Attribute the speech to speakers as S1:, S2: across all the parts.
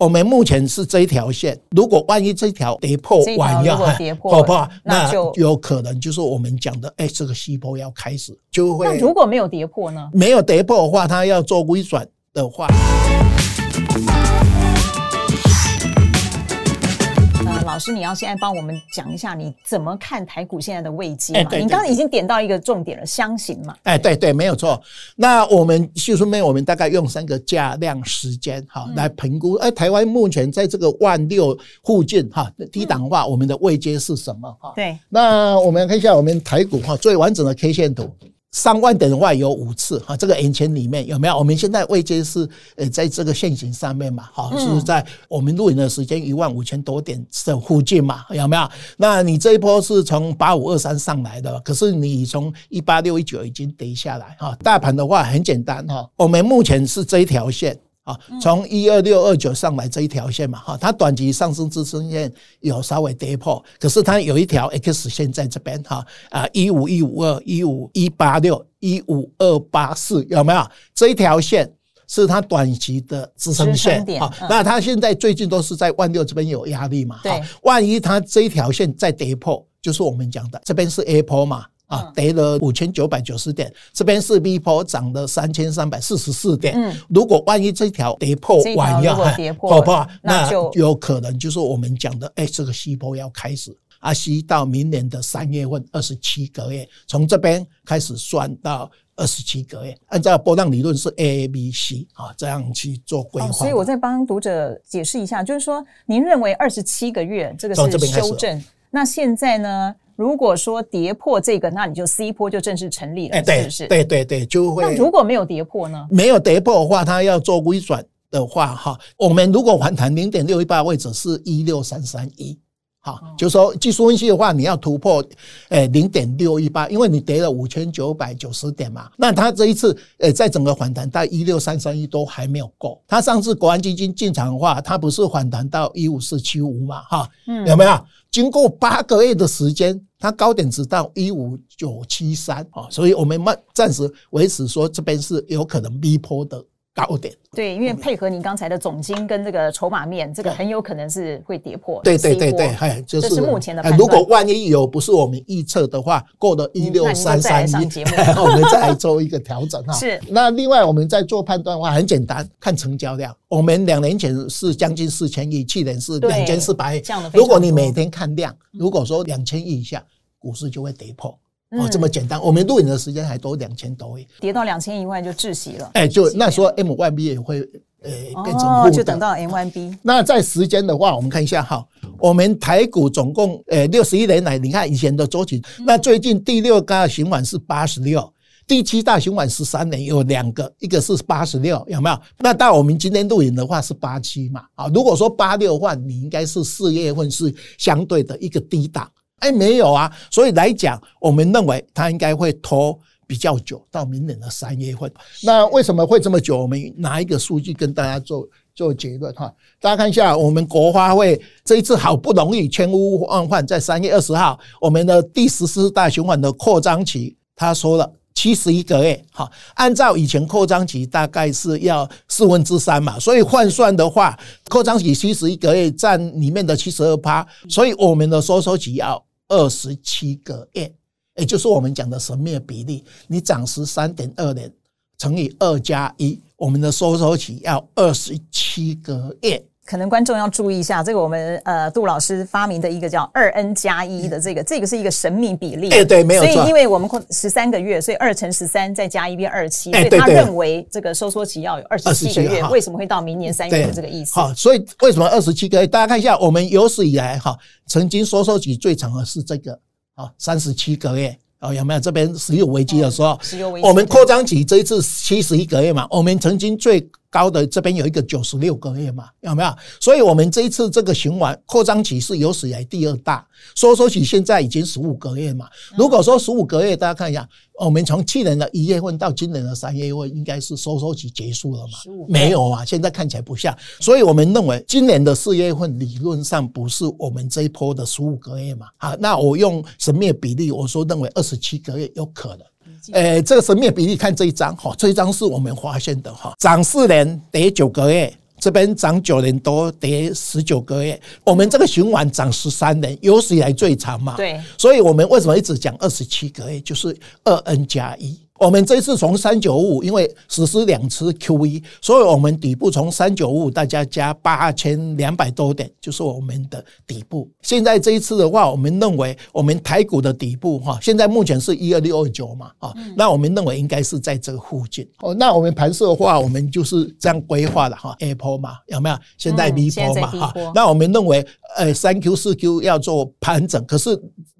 S1: 我们目前是这一条线，如果万一这条跌破完要
S2: 跌破，好不好？
S1: 那就有可能就是我们讲的，哎，这个西坡要开始就会。
S2: 那如果没有跌破呢？
S1: 没有跌破的话，它要做微转的话。
S2: 老师，你要现在帮我们讲一下，你怎么看台股现在的位阶嘛？你刚刚已经点到一个重点了，箱型嘛。
S1: 哎，对对，没有错。那我们技术面，我们大概用三个价量时间哈来评估。哎，台湾目前在这个万六附近哈低档化，我们的位阶是什么哈？
S2: 对。
S1: 那我们看一下我们台股哈最完整的 K 线图。上万点的话有五次哈，这个眼前里面有没有？我们现在位阶是呃在这个线型上面嘛，哈，是在我们录影的时间一万五千多点的附近嘛，有没有？那你这一波是从八五二三上来的，可是你从一八六一九已经跌下来哈。大盘的话很简单哈，我们目前是这一条线。啊，从一二六二九上来这一条线嘛，哈，它短期上升支撑线有稍微跌破，可是它有一条 X 线在这边哈，啊，一五一五二、一五一八六、一五二八四，有没有？这一条线是它短期的支撑线，好，那它现在最近都是在万六这边有压力嘛，哈，万一它这一条线再跌破，就是我们讲的这边是 A 波嘛。啊，跌了五千九百九十点，这边是 V 波涨了三千三百四十四点。嗯，如果万一这条跌破完要跌破，那就有可能就是我们讲的，哎，这个西波要开始啊，西到明年的三月份二十七个月，从这边开始算到二十七个月，按照波浪理论是 A、B、C 啊，这样去做规划。
S2: 所以我再帮读者解释一下，就是说，您认为二十七个月这个是修正，那现在呢？如果说跌破这个，那你就 C 波就正式成立了，是不是？
S1: 对对对，就会。
S2: 那如果没有跌破呢？
S1: 没有跌破的话，它要做微转的话，哈，我们如果反弹零点六一八位置是一六三三一，哈，就是说技术分析的话，你要突破诶零点六一八，因为你跌了五千九百九十点嘛，那它这一次诶在整个反弹到一六三三一都还没有够。它上次国安基金进场的话，它不是反弹到一五四七五嘛，哈，嗯，有没有？经过八个月的时间，它高点只到一五九七三啊，所以我们慢暂时维持说这边是有可能逼迫的。高点。
S2: 对，因为配合您刚才的总金跟这个筹码面，这个很有可能是会跌破。
S1: 对对对对，哎，
S2: 这是目前的。
S1: 如果万一有不是我们预测的话，过了一六三三一，我们再来做一个调整哈。是。那另外我们在做判断的话，很简单，看成交量。我们两年前是将近四千亿，去年是两千四百亿。如果你每天看量，如果说两千亿以下，股市就会跌破。哦，这么简单。我们录影的时间还多两千多亿，
S2: 跌到两千一万就窒息了。
S1: 哎，就那时候 M1B 也会呃变成负的。
S2: 就等到 M1B。
S1: 那在时间的话，我们看一下哈，我们台股总共呃六十一年来，你看以前的周期，那最近第六大循环是八十六。第七大循环十三年有两个，一个是八十六，有没有？那到我们今天录影的话是八七嘛？啊，如果说八六的话，你应该是四月份是相对的一个低档。哎，没有啊，所以来讲，我们认为它应该会拖比较久，到明年的三月份。那为什么会这么久？我们拿一个数据跟大家做做结论哈。大家看一下，我们国花会这一次好不容易千呼万唤，在三月二十号，我们的第十四大循环的扩张期，他说了。七十一个月，好，按照以前扩张期大概是要四分之三嘛，所以换算的话，扩张期七十一个月占里面的七十二趴，所以我们的收缩期要二十七个月，也就是我们讲的神秘比例，你涨十三点二年乘以二加一，我们的收缩期要二十七个月。
S2: 可能观众要注意一下，这个我们呃杜老师发明的一个叫二 N 加一的这个，这个是一个神秘比例。
S1: 哎，对，没有错。
S2: 所以因为我们十三个月，所以二乘十三再加一变二七，所以他认为这个收缩期要有二十七个月。为什么会到明年三月的这个意思？
S1: 好，所以为什么二十七个月？大家看一下，我们有史以来哈，曾经收缩期最长的是这个啊，三十七个月。哦，有没有这边石油危机的时候？石油危机。我们扩张期这一次七十一个月嘛，我们曾经最高的这边有一个九十六个月嘛，有没有？所以我们这一次这个循环扩张期是有史以来第二大，收缩期现在已经十五个月嘛。如果说十五个月，大家看一下，我们从去年的一月份到今年的三月份，应该是收缩期结束了嘛？没有啊，现在看起来不像。所以我们认为今年的四月份理论上不是我们这一波的十五个月嘛？好，那我用神秘比例，我说认为二十七个月有可能。诶，这个神秘比例看这一张哈，这一张是我们发现的哈，涨四年跌九个月，这边涨九年多，跌十九个月。我们这个循环涨十三年，有史以来最长嘛。
S2: 对，
S1: 所以我们为什么一直讲二十七个月？就是二 N 加一。我们这次从三九五五，因为实施两次 QE，所以我们底部从三九五五大家加八千两百多点，就是我们的底部。现在这一次的话，我们认为我们台股的底部哈，现在目前是一二六二九嘛，啊，那我们认为应该是在这个附近。哦，那我们盘势的话，我们就是这样规划的哈，Apple 嘛，有没有？现在 B 波嘛，哈，那我们认为，呃，三 Q 四 Q 要做盘整，可是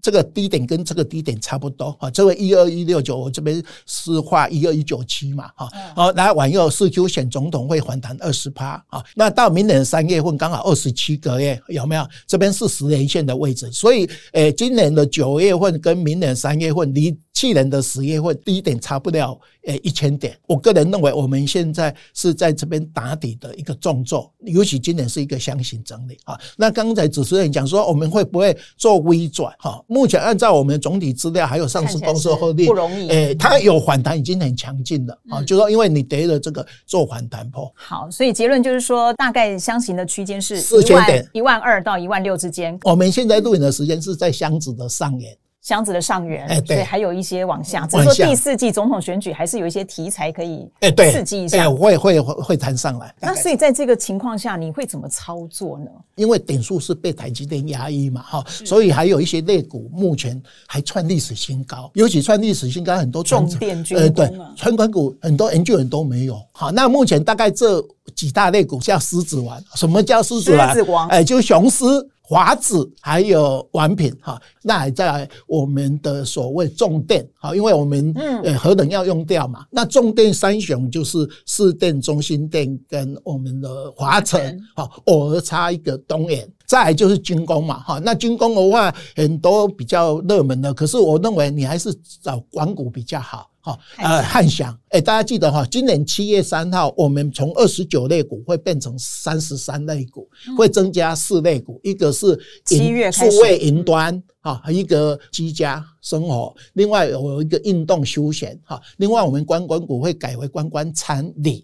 S1: 这个低点跟这个低点差不多啊，这个一二一六九，我这边。是画一二一九七嘛，哈，好，来往右四 Q 选总统会反弹二十趴啊，那到明年三月份刚好二十七个月，有没有？这边是十年线的位置，所以，诶，今年的九月份跟明年三月份离。去年的十月份低点差不了诶一千点，我个人认为我们现在是在这边打底的一个重作，尤其今年是一个箱型整理啊。那刚才主持人讲说我们会不会做微转哈？目前按照我们的总体资料还有上市公司获利
S2: 不容易，
S1: 诶，它有反弹已经很强劲了啊，就说因为你跌了这个做反弹破。
S2: 好，所以结论就是说，大概箱型的区间是四千点，一万二到一万六之间。
S1: 我们现在录影的时间是在箱子的上沿。
S2: 箱子的上缘，所以还有一些往下。只是说第四季总统选举还是有一些题材可以刺激一下，
S1: 会会会会弹上来。
S2: 那所以在这个情况下，你会怎么操作呢？
S1: 因为点数是被台积电压抑嘛，哈，所以还有一些类股目前还创历史新高，尤其创历史新高很多
S2: 重电军工，呃，对，
S1: 传管股很多研究员都没有。好，那目前大概这几大类股叫狮子王，什么叫狮子王？狮子王，哎，就雄狮。华子还有王品哈，那还在我们的所谓重电哈，因为我们呃核能要用掉嘛，那重电三雄就是市电、中心电跟我们的华城哈，偶尔差一个东元，再来就是军工嘛哈，那军工的话很多比较热门的，可是我认为你还是找管股比较好。哈，呃，汉翔，哎，大家记得哈，今年七月三号，我们从二十九类股会变成三十三类股，会增加四类股，一个是
S2: 七月
S1: 数位云端，哈，一个居家生活，另外有一个运动休闲，哈，另外我们观光股会改为观光餐旅。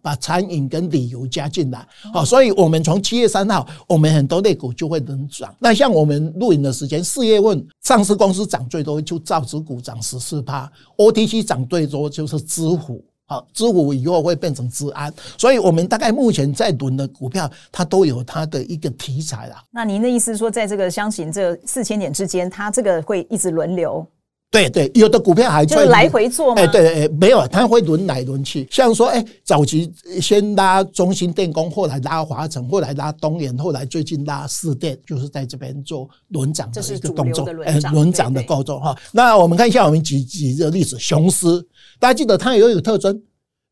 S1: 把餐饮跟旅游加进来，好，所以我们从七月三号，我们很多类股就会能涨。那像我们录影的时间，四月份上市公司涨最多就造纸股涨十四趴，OTC 涨最多就是知虎，好，知虎以后会变成资安，所以我们大概目前在轮的股票，它都有它的一个题材啦。
S2: 那您的意思是说，在这个箱型这四千点之间，它这个会一直轮流？
S1: 对对，有的股票还
S2: 就是来回做吗？
S1: 哎，对，哎，没有，它会轮来轮去。像说，哎，早期先拉中兴电工，后来拉华城，后来拉东元，后来最近拉四电，就是在这边做轮涨的一个动作，哎，轮涨的动作哈。那我们看一下，我们举几个例子，雄狮，大家记得它有一个特征，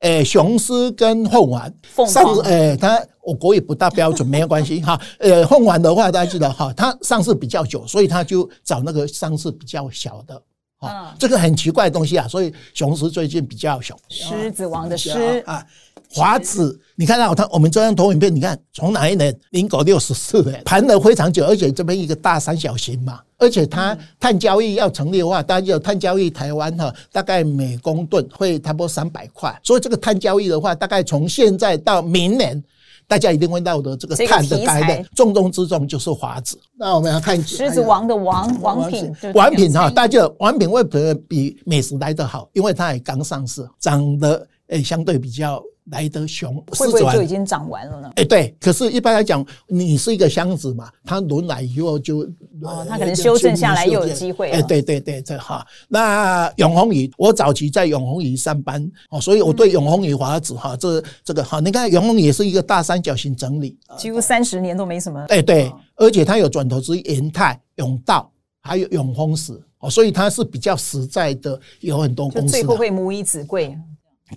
S1: 哎，雄狮跟凤凰，上市，哎，它我国语不大标准，没有关系哈。呃，凤凰的话，大家记得哈，它上市比较久，所以它就找那个上市比较小的。啊，这个很奇怪的东西啊，所以雄狮最近比较熊。
S2: 狮子王的狮
S1: 啊，华子，你看到它，我们这张投影片，你看从哪一年？民国六十四年，盘了非常久，而且这边一个大三角形嘛，而且它碳交易要成立的话，大家有碳交易，台湾哈，大概每公吨会差不多三百块，所以这个碳交易的话，大概从现在到明年。大家一定会闹得这个碳的概念，重中之重就是华子。那我们要看
S2: 狮子王的王王品，
S1: 王品哈，大家王品为什么比美食来得好？因为它也刚上市，涨得诶相对比较。来得熊，
S2: 会不会就已经涨完了呢？
S1: 哎，对，可是，一般来讲，你是一个箱子嘛，它轮来以后就，
S2: 哦，它可能修正下来又有机会。
S1: 哎，对对对，这哈。那永红鱼，我早期在永红鱼上班哦，所以我对永红鱼华子哈，这这个哈，你看永鸿余也是一个大三角形整理，
S2: 几乎三十年都没什么。
S1: 哎，对，而且它有转投资延泰、永道，还有永丰石哦，所以它是比较实在的，有很多公司。
S2: 最后会母以子贵。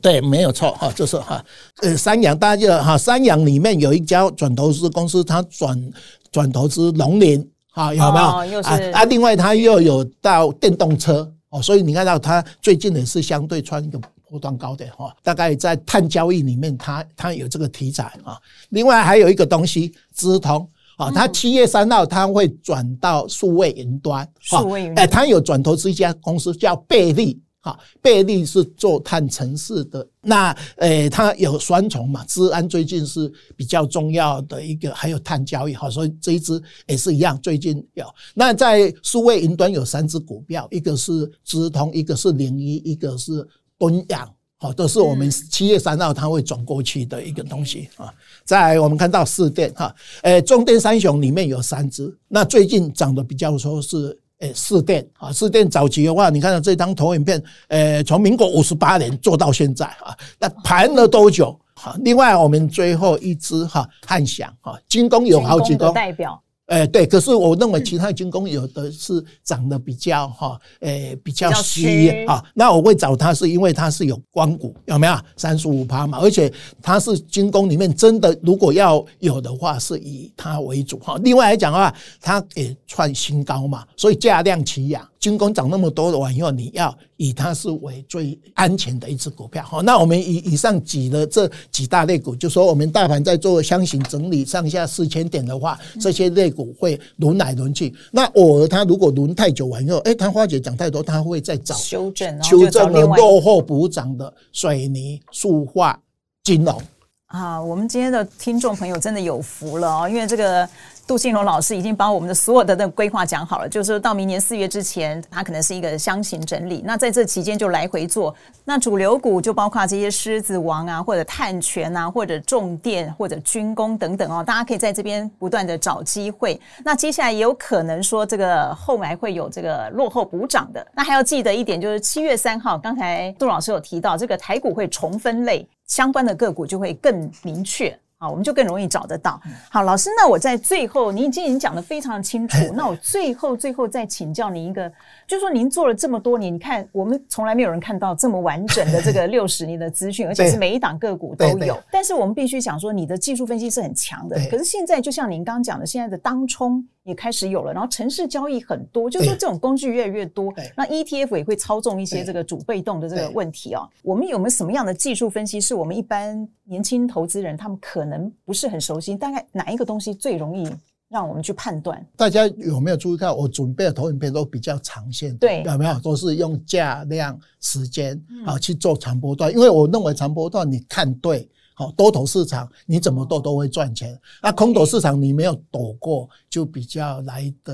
S1: 对，没有错哈，就是哈，呃，三洋大家记得哈，三洋里面有一家转投资公司，它转转投资农林哈，有没有？
S2: 哦、啊，
S1: 啊，另外它又有到电动车哦，所以你看到它最近也是相对穿一个波段高点哈，大概在碳交易里面它，它它有这个题材啊。另外还有一个东西，资通啊，它七月三号它会转到数位云端，数位云端，哎，它有转投资一家公司叫贝利。哈，倍利是做碳城市的，那诶，它有双重嘛，资安最近是比较重要的一个，还有碳交易，哈，所以这一支也是一样，最近有。那在数位云端有三只股票，一个是资通，一个是零一，一个是敦阳，好，都是我们七月三号它会转过去的一个东西啊。在我们看到四电哈，诶，中电三雄里面有三只，那最近涨得比较说是。诶，四电啊，四电早期的话，你看到这张投影片，诶，从民国五十八年做到现在啊，那盘了多久？好，另外我们最后一支哈，汉翔哈，军工有好几个
S2: 代表。
S1: 诶，对，可是我认为其他军工有的是涨得比较哈，哎，比较虚啊。那我会找它是因为它是有光谷，有没有三十五趴嘛？而且它是军工里面真的，如果要有的话，是以它为主哈。另外来讲的话，它也创新高嘛，所以价量齐扬。军工涨那么多的话，以后你要以它是为最安全的一只股票。好，那我们以以上举的这几大类股，就说我们大盘在做箱型整理，上下四千点的话，这些类股会轮来轮去。那偶尔它如果轮太久完以后，哎，谭花姐讲太多，它会再找
S2: 修正，
S1: 修正的落后补涨的水泥、塑化、金融。
S2: 啊，我们今天的听众朋友真的有福了哦，因为这个。杜信荣老师已经把我们的所有的那规划讲好了，就是到明年四月之前，它可能是一个箱型整理。那在这期间就来回做。那主流股就包括这些狮子王啊，或者碳权啊，或者重电，或者军工等等哦。大家可以在这边不断的找机会。那接下来也有可能说这个后来会有这个落后补涨的。那还要记得一点，就是七月三号，刚才杜老师有提到，这个台股会重分类，相关的个股就会更明确。好，我们就更容易找得到。好，老师，那我在最后，您已经讲的非常清楚。那我最后最后再请教您一个，就是说您做了这么多年，你看我们从来没有人看到这么完整的这个 六十年的资讯，而且是每一档个股都有。但是我们必须想说，你的技术分析是很强的。可是现在就像您刚刚讲的，现在的当冲。也开始有了，然后城市交易很多，就是说这种工具越来越多，那 ETF 也会操纵一些这个主被动的这个问题哦。我们有没有什么样的技术分析，是我们一般年轻投资人他们可能不是很熟悉？大概哪一个东西最容易让我们去判断？
S1: 大家有没有注意到，我准备的投影片都比较长线，对，有没有？都是用价量时间啊去做长波段，因为我认为长波段你看对。好，多头市场你怎么做都会赚钱。那空头市场你没有躲过，就比较来的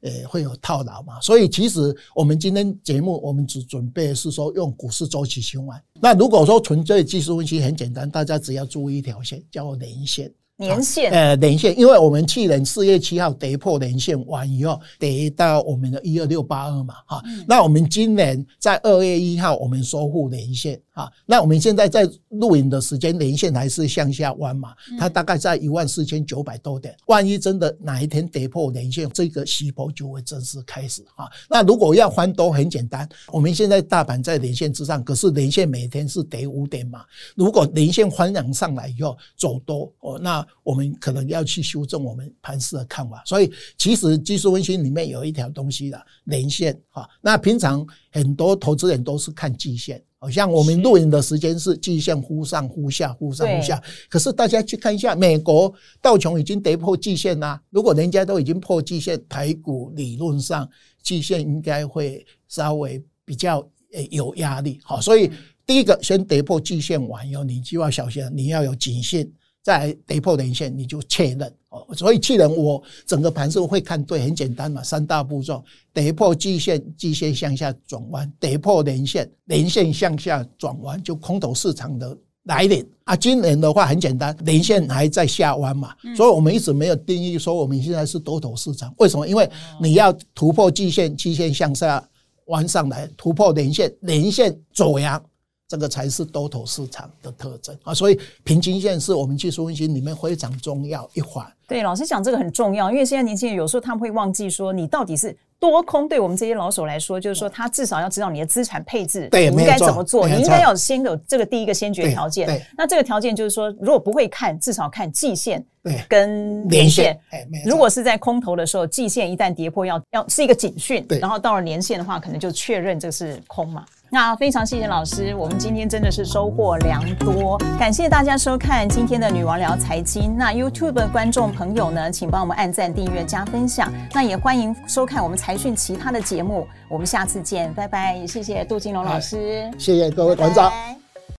S1: 呃会有套牢嘛。所以其实我们今天节目我们只准备是说用股市周期循环。那如果说纯粹技术分析很简单，大家只要注意一条线，叫连线。
S2: 年线，
S1: 呃，年线，因为我们去年四月七号跌破年线完以后，跌到我们的一二六八二嘛，哈，那我们今年在二月一号我们收复年线，哈，那我们现在在录影的时间，年线还是向下弯嘛，它大概在一万四千九百多点，万一真的哪一天跌破年线，这个西坡就会正式开始，哈，那如果要翻多很简单，我们现在大盘在年线之上，可是年线每天是跌五点嘛，如果年线翻扬上来以后走多，哦，那我们可能要去修正我们盘势的看法，所以其实技术分析里面有一条东西的连线哈。那平常很多投资人都是看季线，好像我们录影的时间是季线忽上忽下，忽上忽下。可是大家去看一下，美国道琼已经跌破季线啦。如果人家都已经破季线，台股理论上季线应该会稍微比较呃有压力。好，所以第一个先跌破季线完以后，你就要小心，你要有警讯。再跌破年线，你就确认哦。所以确认我整个盘势会看对，很简单嘛，三大步骤：跌破季线，季线向下转弯；跌破年线，年线向下转弯，就空头市场的来临啊。今年的话很简单，年线还在下弯嘛，所以我们一直没有定义说我们现在是多头市场。为什么？因为你要突破季线，季线向下弯上来，突破年线，年线走阳。这个才是多头市场的特征啊，所以平均线是我们技术分析里面非常重要一环。
S2: 对，老师讲这个很重要，因为现在年轻人有时候他们会忘记说，你到底是多空。对我们这些老手来说，就是说他至少要知道你的资产配置你应该怎么做，你应该要先有这个第一个先决条件。那这个条件就是说，如果不会看，至少看季线跟年线。如果是在空头的时候，季线一旦跌破要，要要是一个警讯，然后到了年线的话，可能就确认这是空嘛。那非常谢谢老师，我们今天真的是收获良多，感谢大家收看今天的女王聊财经。那 YouTube 的观众朋友呢，请帮我们按赞、订阅、加分享。那也欢迎收看我们财讯其他的节目，我们下次见，拜拜。也谢谢杜金龙老师，
S1: 谢谢各位馆长。拜拜。